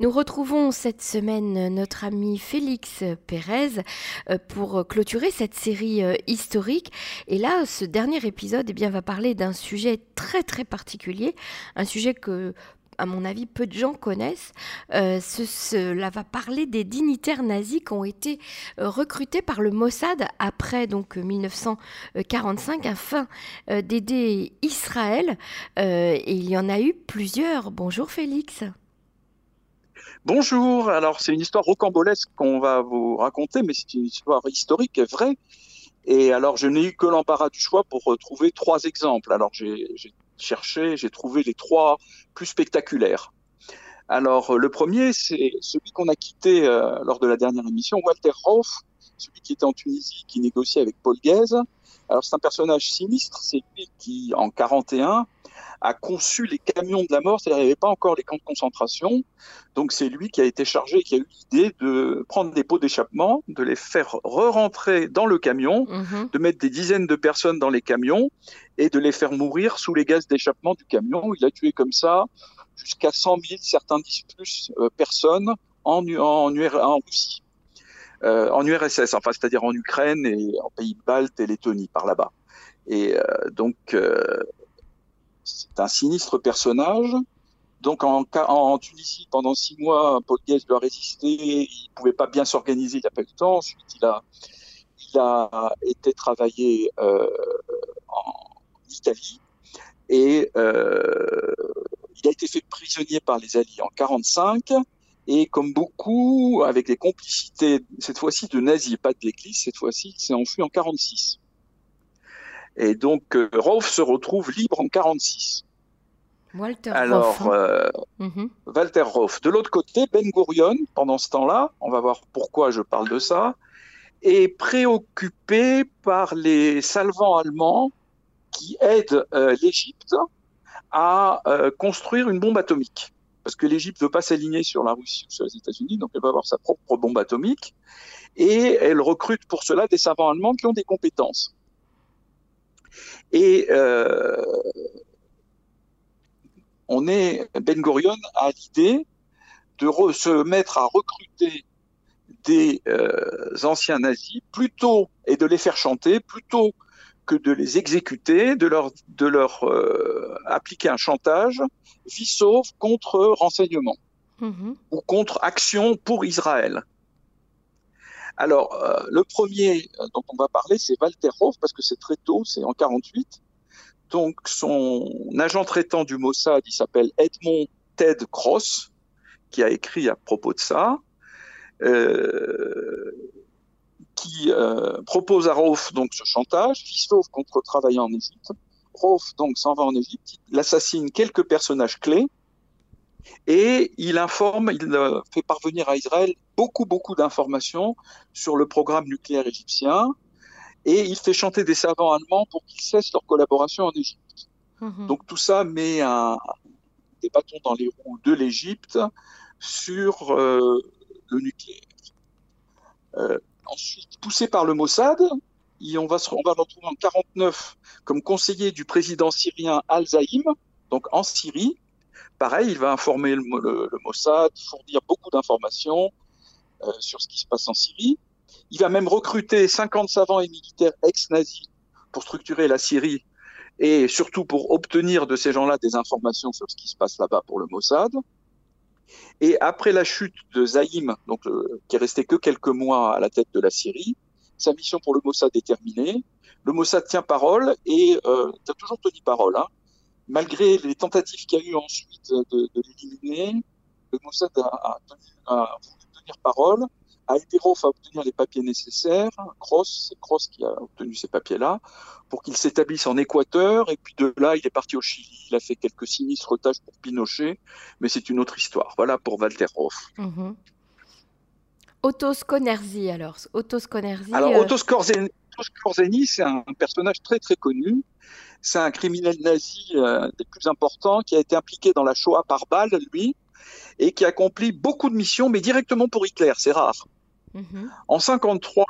Nous retrouvons cette semaine notre ami Félix Pérez euh, pour clôturer cette série euh, historique. Et là, ce dernier épisode eh bien, va parler d'un sujet très très particulier, un sujet que à mon avis, peu de gens connaissent. Euh, cela va parler des dignitaires nazis qui ont été recrutés par le Mossad après donc 1945 afin d'aider Israël. et il y en a eu plusieurs. Bonjour Félix. Bonjour, alors c'est une histoire rocambolesque qu'on va vous raconter, mais c'est une histoire historique et vraie. Et alors je n'ai eu que l'embarras du choix pour trouver trois exemples. Alors j'ai cherché, j'ai trouvé les trois plus spectaculaires. Alors le premier, c'est celui qu'on a quitté euh, lors de la dernière émission, Walter Hoff, celui qui était en Tunisie, qui négociait avec Paul Guez. Alors c'est un personnage sinistre, c'est lui qui, en 41, a conçu les camions de la mort, c'est-à-dire qu'il n'y avait pas encore les camps de concentration. Donc c'est lui qui a été chargé, qui a eu l'idée de prendre des pots d'échappement, de les faire re-rentrer dans le camion, mhm. de mettre des dizaines de personnes dans les camions et de les faire mourir sous les gaz d'échappement du camion. Il a tué comme ça jusqu'à 100 000, certains disent plus, euh, personnes en, en, en Russie. Euh, en URSS, c'est-à-dire en Ukraine et en pays baltes et Lettonie, par là-bas. Et euh, donc, euh, c'est un sinistre personnage. Donc en, Tunisie, pendant six mois, Paul Guez doit résister. Il pouvait pas bien s'organiser, il n'a pas eu le temps. Ensuite, il a, été travaillé en Italie et il a été fait prisonnier par les Alliés en 45. Et comme beaucoup, avec les complicités, cette fois-ci de nazis, pas de l'Église, cette fois-ci, il s'est enfui en 46. Et donc, euh, se retrouve libre en 46. Walter Alors, hein. euh, mhm. Walter Roff. De l'autre côté, Ben Gurion, pendant ce temps-là, on va voir pourquoi je parle de ça, est préoccupé par les salvants allemands qui aident euh, l'Égypte à construire une bombe atomique. Parce que l'Égypte ne veut pas s'aligner sur la Russie ou sur les États-Unis, donc elle va avoir sa propre bombe atomique. Et elle recrute pour cela des savants allemands qui ont des compétences. Et euh, on est, Ben Gurion a l'idée de se mettre à recruter des euh, anciens nazis plutôt et de les faire chanter plutôt que de les exécuter, de leur, de leur euh, appliquer un chantage, vie sauve contre renseignement mm-hmm. ou contre action pour Israël. Alors, euh, le premier euh, dont on va parler, c'est Walter Hoff, parce que c'est très tôt, c'est en 48. Donc, son agent traitant du Mossad, il s'appelle Edmond Ted Cross, qui a écrit à propos de ça, euh, qui propose à Roth donc ce chantage, qui sauve contre travailler en Égypte. Roth donc s'en va en Égypte, il assassine quelques personnages clés, et il informe, il euh, fait parvenir à Israël beaucoup, beaucoup d'informations sur le programme nucléaire égyptien et il fait chanter des savants allemands pour qu'ils cessent leur collaboration en Égypte. Mhm. Donc tout ça met un, des bâtons dans les roues de l'Égypte sur euh, le nucléaire. Euh, ensuite, poussé par le Mossad, on, va se, le retrouver en 49 comme conseiller du président syrien Al-Zaïm, donc en Syrie, pareil, il va informer le, Mossad, fournir beaucoup d'informations euh, sur ce qui se passe en Syrie. Il va même recruter 50 savants et militaires ex-nazis pour structurer la Syrie et surtout pour obtenir de ces gens-là des informations sur ce qui se passe là-bas pour le Mossad. Et après la chute de Zaïm, donc euh, qui est resté que quelques mois à la tête de la Syrie, sa mission pour le Mossad est terminée. Le Mossad tient parole et euh, a toujours tenu parole. Hein malgré les tentatives qu'il y a eu ensuite de, l'éliminer, le Mossad a, voulu tenir parole, a aidé Rof à obtenir les papiers nécessaires. Cross, c'est Cross qui a obtenu ces papiers-là, pour qu'il s'établisse en Équateur. Et puis de là, il est parti au Chili. Il a fait quelques sinistres tâches pour Pinochet, mais c'est une autre histoire. Voilà pour Walter Rof. Mm Otto Sconerzi, alors. Otto Sconerzi. Alors, euh, Otto Skorzeny, c'est un personnage très très connu c'est un criminel nazi euh, des plus importants qui a été impliqué dans la Shoah par balle, lui, et qui accomplit beaucoup de missions, mais directement pour Hitler, c'est rare. Mhm. En 53,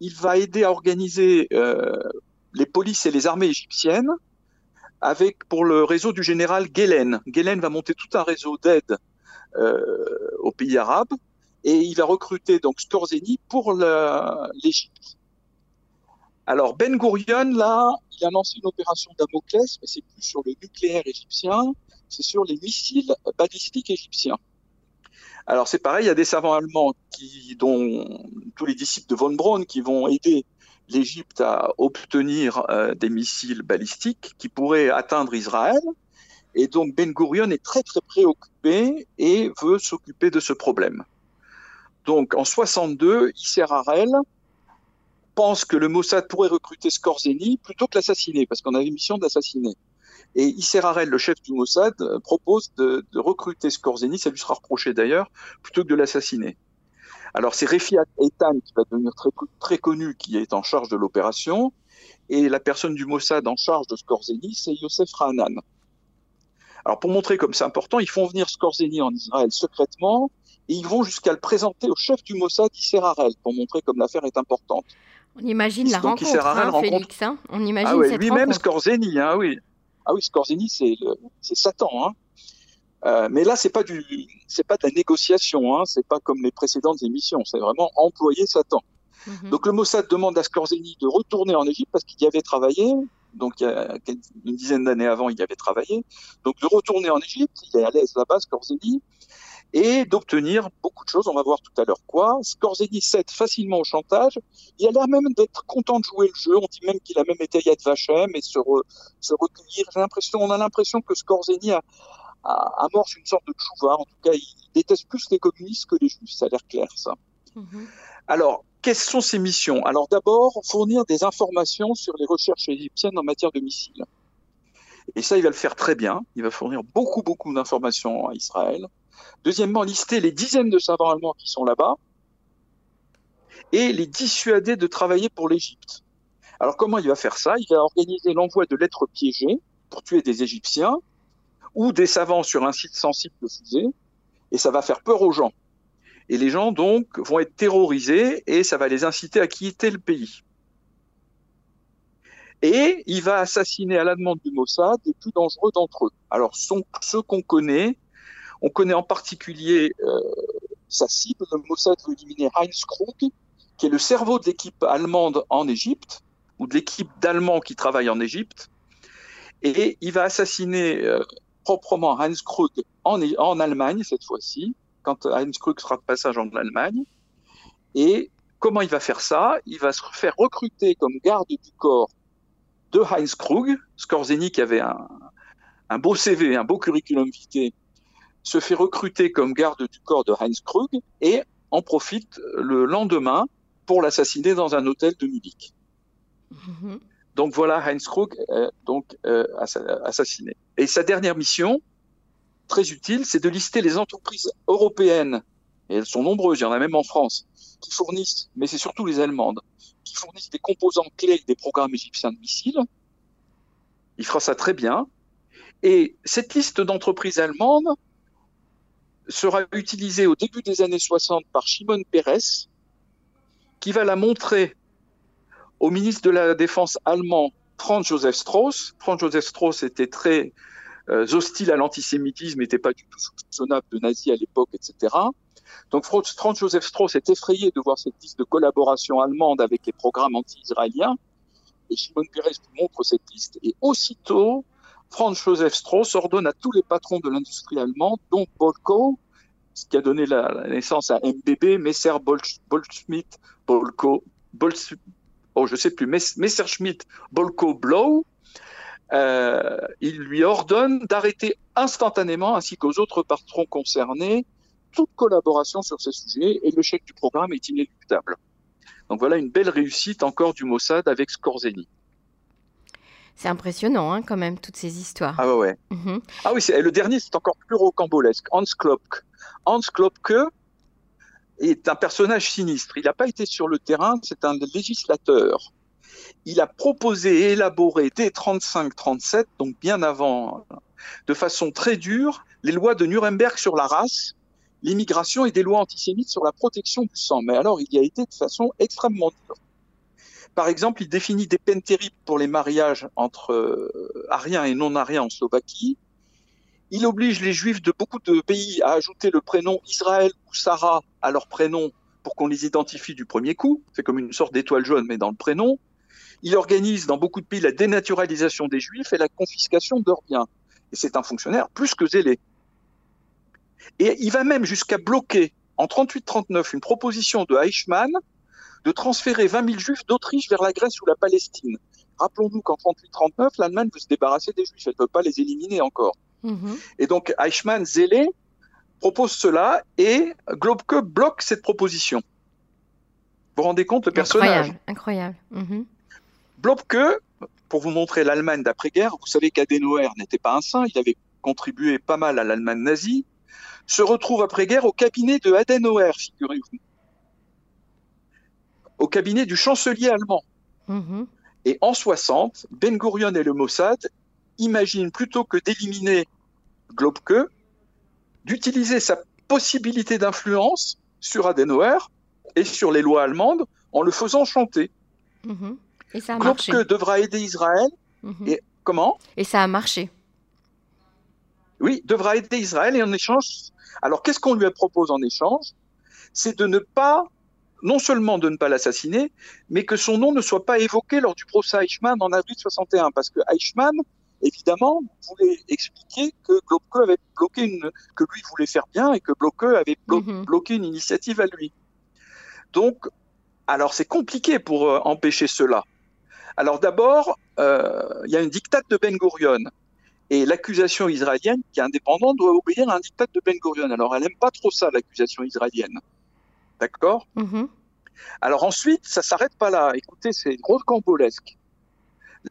il va aider à organiser euh, les polices et les armées égyptiennes avec pour le réseau du général Guelen. Guelen va monter tout un réseau d'aide aux pays arabes et il va recruter donc Skorzeny pour l'Égypte. Alors Ben Gurion, là, il a lancé une opération Damoclès, mais c'est plus sur le nucléaire égyptien, c'est sur les missiles balistiques égyptiens. Alors c'est pareil, il y a des savants allemands dont tous les disciples de von Braun qui vont aider l'Égypte à obtenir euh, des missiles balistiques qui pourraient atteindre Israël. Et donc Ben Gurion est très très préoccupé et veut s'occuper de ce problème. Donc en 62, Isser Harel pense que le Mossad pourrait recruter Skorzeny plutôt que l'assassiner, parce qu'on avait mission d'assassiner. Et Isser Harel, le chef du Mossad, propose de, recruter Skorzeny, ça lui sera reproché d'ailleurs, plutôt que de l'assassiner. Alors c'est Refiat Eitan qui va devenir très, très connu, qui est en charge de l'opération, et la personne du Mossad en charge de Skorzeny, c'est Yosef Rahanan. Alors pour montrer comme c'est important, ils font venir Skorzeny en Israël secrètement, et ils vont jusqu'à le présenter au chef du Mossad, Isser Harel, pour montrer comme l'affaire est importante. On imagine la rencontre, hein, Félix. Hein On imagine ah ouais, lui-même Skorzeny, hein, oui. Ah oui, Skorzeny, c'est Satan. Hein. Euh, mais là, c'est pas du, c'est pas de la négociation. Hein. C'est pas comme les précédentes émissions. C'est vraiment employer Satan. Mhm. Donc le Mossad demande à Skorzeny de retourner en Égypte parce qu'il y avait travaillé. Donc il y a une dizaine d'années avant, il y avait travaillé. Donc de retourner en Égypte, il est à l'aise là-bas, Skorzeny et d'obtenir beaucoup de choses. On va voir tout à l'heure quoi. Skorzeny cède facilement au chantage. Il a l'air même d'être content de jouer le jeu. On dit même qu'il a même été Yad Vashem et se, se recueillir. J'ai l'impression, on a l'impression que Skorzeny a, a, amorce une sorte de tchouva. En tout cas, il déteste plus les communistes que les juifs. Ça a l'air clair, ça. Mhm. Alors, quelles sont ses missions? Alors d'abord, fournir des informations sur les recherches égyptiennes en matière de missiles. Et ça, il va le faire très bien. Il va fournir beaucoup, beaucoup d'informations à Israël. Deuxièmement, lister les dizaines de savants allemands qui sont là-bas et les dissuader de travailler pour l'Égypte. Alors comment il va faire ça? Il va organiser l'envoi de lettres piégées pour tuer des Égyptiens ou des savants sur un site sensible de fusée, et ça va faire peur aux gens. Et les gens donc vont être terrorisés et ça va les inciter à quitter le pays. Et il va assassiner à la demande du Mossad les plus dangereux d'entre eux. Alors sont ceux qu'on connaît, on connaît en particulier euh, sa cible, le Mossad veut éliminer Heinz Krug, qui est le cerveau de l'équipe allemande en Égypte, ou de l'équipe d'Allemands qui travaillent en Égypte. Et il va assassiner euh, proprement Heinz Krug en, Allemagne cette fois-ci, quand Heinz Krug sera de passage en Allemagne. Et comment il va faire ça? Il va se faire recruter comme garde du corps de Heinz Krug. Skorzeny, qui avait un, un beau CV, un beau curriculum vitae, se fait recruter comme garde du corps de Heinz Krug et en profite le lendemain pour l'assassiner dans un hôtel de Munich. Mhm. Donc voilà Heinz Krug euh, donc euh, assassiné. Et sa dernière mission, très utile, c'est de lister les entreprises européennes, et elles sont nombreuses, il y en a même en France, qui fournissent, mais c'est surtout les allemandes, qui fournissent des composants clés des programmes égyptiens de missiles. Il fera ça très bien. Et cette liste d'entreprises allemandes, sera utilisée au début des années 60 par Shimon Peres, qui va la montrer au ministre de la Défense allemand Franz Joseph Strauss. Franz Joseph Strauss était très euh, hostile à l'antisémitisme, n'était pas du tout soupçonnable de nazi à l'époque, etc. Donc Franz Joseph Strauss est effrayé de voir cette liste de collaboration allemande avec les programmes anti-israéliens. Et Shimon Peres montre cette liste. Et aussitôt, Franz Joseph Strauss ordonne à tous les patrons de l'industrie allemande, dont Bolko, ce qui a donné la, naissance à MBB, Messer Bolko, oh, je sais plus, Messerschmitt, Bolko, Blow, euh, il lui ordonne d'arrêter instantanément, ainsi qu'aux autres patrons concernés, toute collaboration sur ces sujets et le chèque du programme est inéluctable. Donc voilà une belle réussite encore du Mossad avec Skorzeny. C'est impressionnant, hein, quand même, toutes ces histoires. Ah ouais. Mhm. Ah oui, le dernier, c'est encore plus rocambolesque. Hans Klopke. Hans Klopke est un personnage sinistre. Il n'a pas été sur le terrain, c'est un législateur. Il a proposé et élaboré dès 35-37, donc bien avant, de façon très dure, les lois de Nuremberg sur la race, l'immigration et des lois antisémites sur la protection du sang. Mais alors, il y a été de façon extrêmement dure. Par exemple, il définit des peines terribles pour les mariages entre euh, Ariens et non-Ariens en Slovaquie. Il oblige les juifs de beaucoup de pays à ajouter le prénom Israël ou Sarah à leur prénom pour qu'on les identifie du premier coup. C'est comme une sorte d'étoile jaune, mais dans le prénom. Il organise dans beaucoup de pays la dénaturalisation des juifs et la confiscation de leurs biens. Et c'est un fonctionnaire plus que zélé. Et il va même jusqu'à bloquer en 38-39 une proposition de Eichmann de transférer 20 000 juifs d'Autriche vers la Grèce ou la Palestine. Rappelons-nous qu'en 38-39, l'Allemagne veut se débarrasser des juifs, elle ne peut pas les éliminer encore. Mhm. Et donc Eichmann, zélé, propose cela et Globke bloque cette proposition. Vous vous rendez compte le personnage? Incroyable. incroyable. Mhm. Globke, pour vous montrer l'Allemagne d'après-guerre, vous savez qu'Adenauer n'était pas un saint, il avait contribué pas mal à l'Allemagne nazie, se retrouve après-guerre au cabinet de Adenauer, figurez-vous. Au cabinet du chancelier allemand. Mhm. Et en 60, Ben Gurion et le Mossad imaginent plutôt que d'éliminer Globke, d'utiliser sa possibilité d'influence sur Adenauer et sur les lois allemandes en le faisant chanter. Mhm. Et ça a Globke devra aider Israël. Mhm. Et comment? Et ça a marché. Oui, devra aider Israël et en échange. Alors qu'est-ce qu'on lui propose en échange? C'est de ne pas, non seulement de ne pas l'assassiner, mais que son nom ne soit pas évoqué lors du procès Eichmann en avril 61, parce que Eichmann évidemment, voulait expliquer que Globke avait bloqué une, que lui voulait faire bien et que Globke avait mhm. bloqué une initiative à lui. Donc, alors c'est compliqué pour euh, empêcher cela. Alors d'abord, euh, il y a une dictate de Ben Gurion. Et l'accusation israélienne, qui est indépendante, doit obéir à un dictat de Ben Gurion. Alors elle n'aime pas trop ça, l'accusation israélienne. D'accord mhm. Alors ensuite, ça s'arrête pas là. Écoutez, c'est rocambolesque.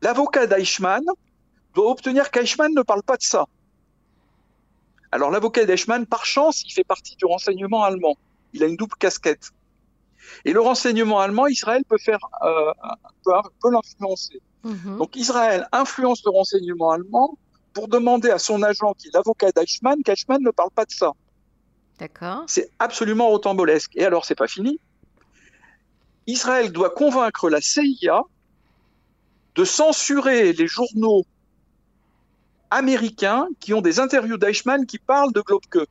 L'avocat d'Eichmann, doit obtenir qu'Eichmann ne parle pas de ça. Alors l'avocat d'Eichmann, par chance, il fait partie du renseignement allemand. Il a une double casquette. Et le renseignement allemand, Israël peut faire euh, peut, l'influencer. Mhm. Donc Israël influence le renseignement allemand pour demander à son agent, qui est l'avocat d'Eichmann, qu'Eichmann ne parle pas de ça. D'accord. C'est absolument rocambolesque. Et alors, c'est pas fini. Israël doit convaincre la CIA de censurer les journaux américains qui ont des interviews d'Eichmann qui parlent de Globke.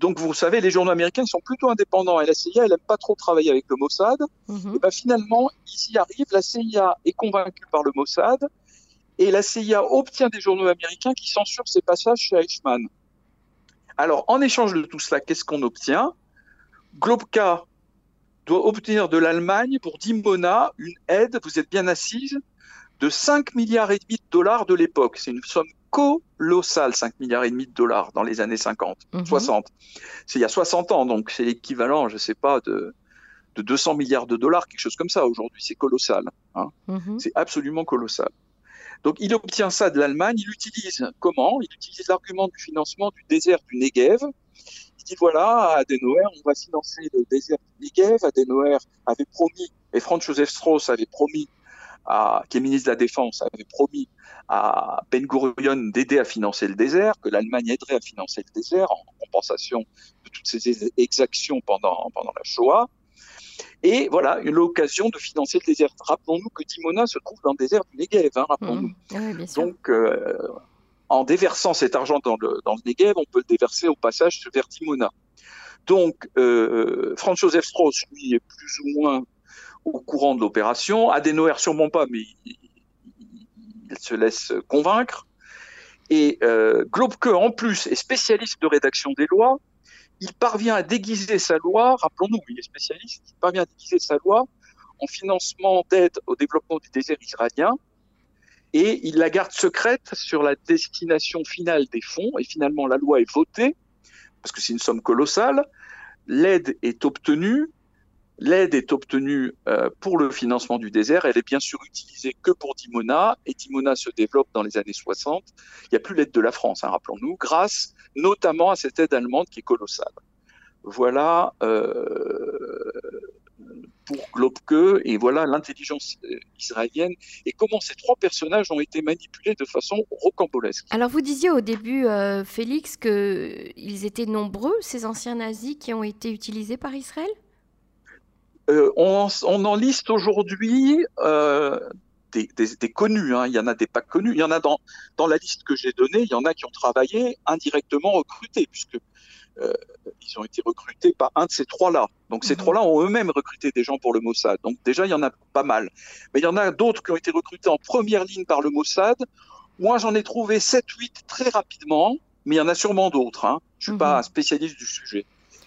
Donc, vous savez, les journaux américains sont plutôt indépendants et la CIA, elle n'aime pas trop travailler avec le Mossad. Mhm. Et ben, finalement, ici arrive, la CIA est convaincue par le Mossad et la CIA obtient des journaux américains qui censurent ces passages chez Eichmann. Alors, en échange de tout cela, qu'est-ce qu'on obtient? Globka doit obtenir de l'Allemagne pour Dimona une aide, vous êtes bien assise, de 5 milliards et demi de dollars de l'époque. C'est une somme colossale, 5 milliards et demi de dollars dans les années 50, 60. Mhm. C'est il y a 60 ans, donc c'est l'équivalent, je ne sais pas, de, de 200 milliards de dollars, quelque chose comme ça aujourd'hui. C'est colossal. Hein. Mhm. C'est absolument colossal. Donc il obtient ça de l'Allemagne. Il utilise comment? Il utilise l'argument du financement du désert du Negev. Il dit voilà, à Adenauer, on va financer le désert du Negev. Adenauer avait promis, et Franz Joseph Strauss avait promis qui est ministre de la Défense, avait promis à Ben Gurion d'aider à financer le désert, que l'Allemagne aiderait à financer le désert en compensation de toutes ces exactions pendant, pendant la Shoah. Et voilà, l'occasion de financer le désert. Rappelons-nous que Dimona se trouve dans le désert du Negev, hein, rappelons-nous. Mmh. Donc, euh, en déversant cet argent dans le, dans le Negev, on peut le déverser au passage vers Dimona. Donc, euh, Franz Joseph Strauss, lui, est plus ou moins au courant de l'opération. Adenauer, sûrement pas, mais il, se laisse convaincre. Et euh, Globke, en plus, est spécialiste de rédaction des lois. Il parvient à déguiser sa loi, rappelons-nous, il est spécialiste, il parvient à déguiser sa loi en financement d'aide au développement du désert israélien. Et il la garde secrète sur la destination finale des fonds. Et finalement, la loi est votée, parce que c'est une somme colossale. L'aide est obtenue, L'aide est obtenue euh, pour le financement du désert. Elle est bien sûr utilisée que pour Dimona, et Dimona se développe dans les années 60. Il n'y a plus l'aide de la France, hein, rappelons-nous, grâce notamment à cette aide allemande qui est colossale. Voilà euh, pour Globke, et voilà l'intelligence euh, israélienne, et comment ces trois personnages ont été manipulés de façon rocambolesque. Alors vous disiez au début, Félix, qu'ils étaient nombreux, ces anciens nazis qui ont été utilisés par Israël? Euh, on, en liste aujourd'hui euh, des, connus, hein. il y en a des pas connus, il y en a dans, dans la liste que j'ai donnée, il y en a qui ont travaillé indirectement recrutés, puisque euh, ils ont été recrutés par un de ces trois-là. Donc ces mhm. trois-là ont eux-mêmes recruté des gens pour le Mossad. Donc déjà, il y en a pas mal. Mais il y en a d'autres qui ont été recrutés en première ligne par le Mossad. Moi, j'en ai trouvé 7-8 très rapidement, mais il y en a sûrement d'autres. Hein. Je suis pas mhm. spécialiste du sujet.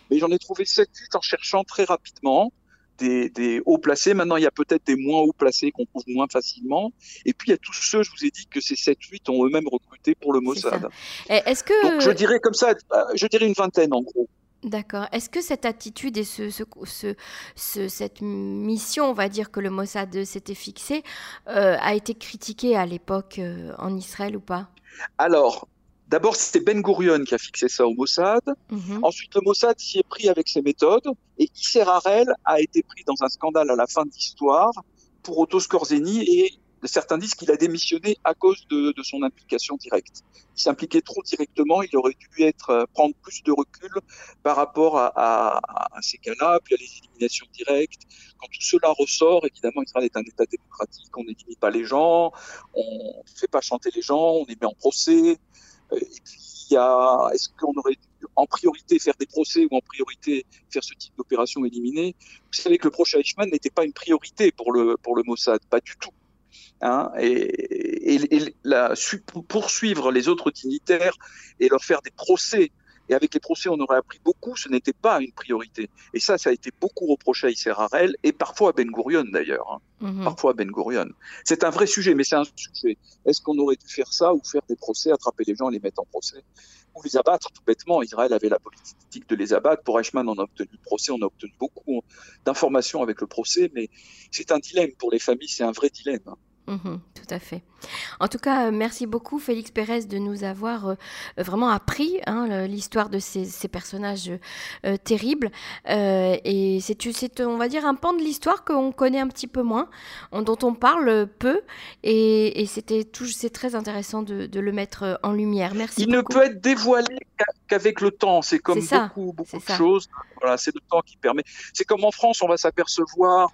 Mais j'en ai trouvé 7-8 en cherchant très rapidement des, hauts placés. Maintenant, il y a peut-être des moins hauts placés qu'on trouve moins facilement. Et puis, il y a tous ceux, je vous ai dit que ces 7-8 ont eux-mêmes recruté pour le Mossad. Est-ce que... Donc, je dirais comme ça, euh, je dirais une vingtaine en gros. D'accord. Est-ce que cette attitude et ce, ce, cette mission, on va dire que le Mossad s'était fixé, euh, a été critiquée à l'époque euh, en Israël ou pas? Alors, D'abord, c'était Ben Gurion qui a fixé ça au Mossad. Mhm. Ensuite, le Mossad s'y est pris avec ses méthodes. Et Isser Harel a été pris dans un scandale à la fin de l'histoire pour Otto Skorzeny. Et certains disent qu'il a démissionné à cause de, son implication directe. Il s'impliquait trop directement. Il aurait dû être, euh, prendre plus de recul par rapport à, ces cas-là. Puis à les éliminations directes. Quand tout cela ressort, évidemment, Israël est un État démocratique. On n'élimine pas les gens. On ne fait pas chanter les gens. On les met en procès. Il y a, est-ce qu'on aurait dû en priorité faire des procès ou en priorité faire ce type d'opération éliminée? Vous savez que le prochain Eichmann n'était pas une priorité pour le, pour le Mossad, pas du tout. Hein, et, et, poursuivre les autres dignitaires et leur faire des procès et avec les procès, on aurait appris beaucoup. Ce n'était pas une priorité. Et ça, ça a été beaucoup reproché à Isser Harel et parfois à Ben Gurion d'ailleurs. Hein. Mhm. Parfois à Ben Gurion. C'est un vrai sujet, mais c'est un sujet. Est-ce qu'on aurait dû faire ça ou faire des procès, attraper les gens, les mettre en procès ou les abattre tout bêtement? Israël avait la politique de les abattre. Pour Eichmann, on a obtenu le procès, on a obtenu beaucoup d'informations avec le procès, mais c'est un dilemme pour les familles, c'est un vrai dilemme. Mhm, tout à fait. En tout cas, merci beaucoup Félix Pérez de nous avoir euh, vraiment appris hein, l'histoire de ces, personnages euh, terribles. Euh, et c'est, on va dire, un pan de l'histoire qu'on connaît un petit peu moins, dont on parle peu. Et, c'était c'est très intéressant de, le mettre en lumière. Merci. Il ne peut être dévoilé qu'avec le temps. C'est comme beaucoup, beaucoup de choses. Voilà, c'est le temps qui permet. C'est comme en France, on va s'apercevoir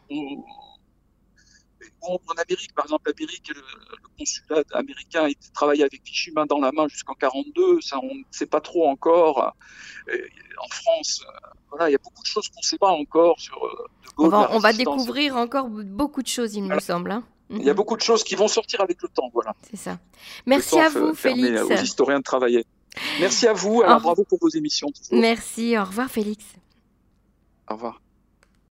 en Amérique, par exemple, l'Amérique, le, le, consulat américain il travaillait avec Vichy main dans la main jusqu'en 42. Ça, on ne sait pas trop encore. en France, euh, voilà, il y a beaucoup de choses qu'on ne sait pas encore sur euh, On va, on va découvrir encore beaucoup de choses, il me semble. Hein. Il y a beaucoup de choses qui vont sortir avec le temps, voilà. C'est ça. Merci à vous, Félix. aux historiens de travailler. Merci à vous. Alors, bravo pour vos émissions. Merci. Au revoir, Félix. Au revoir.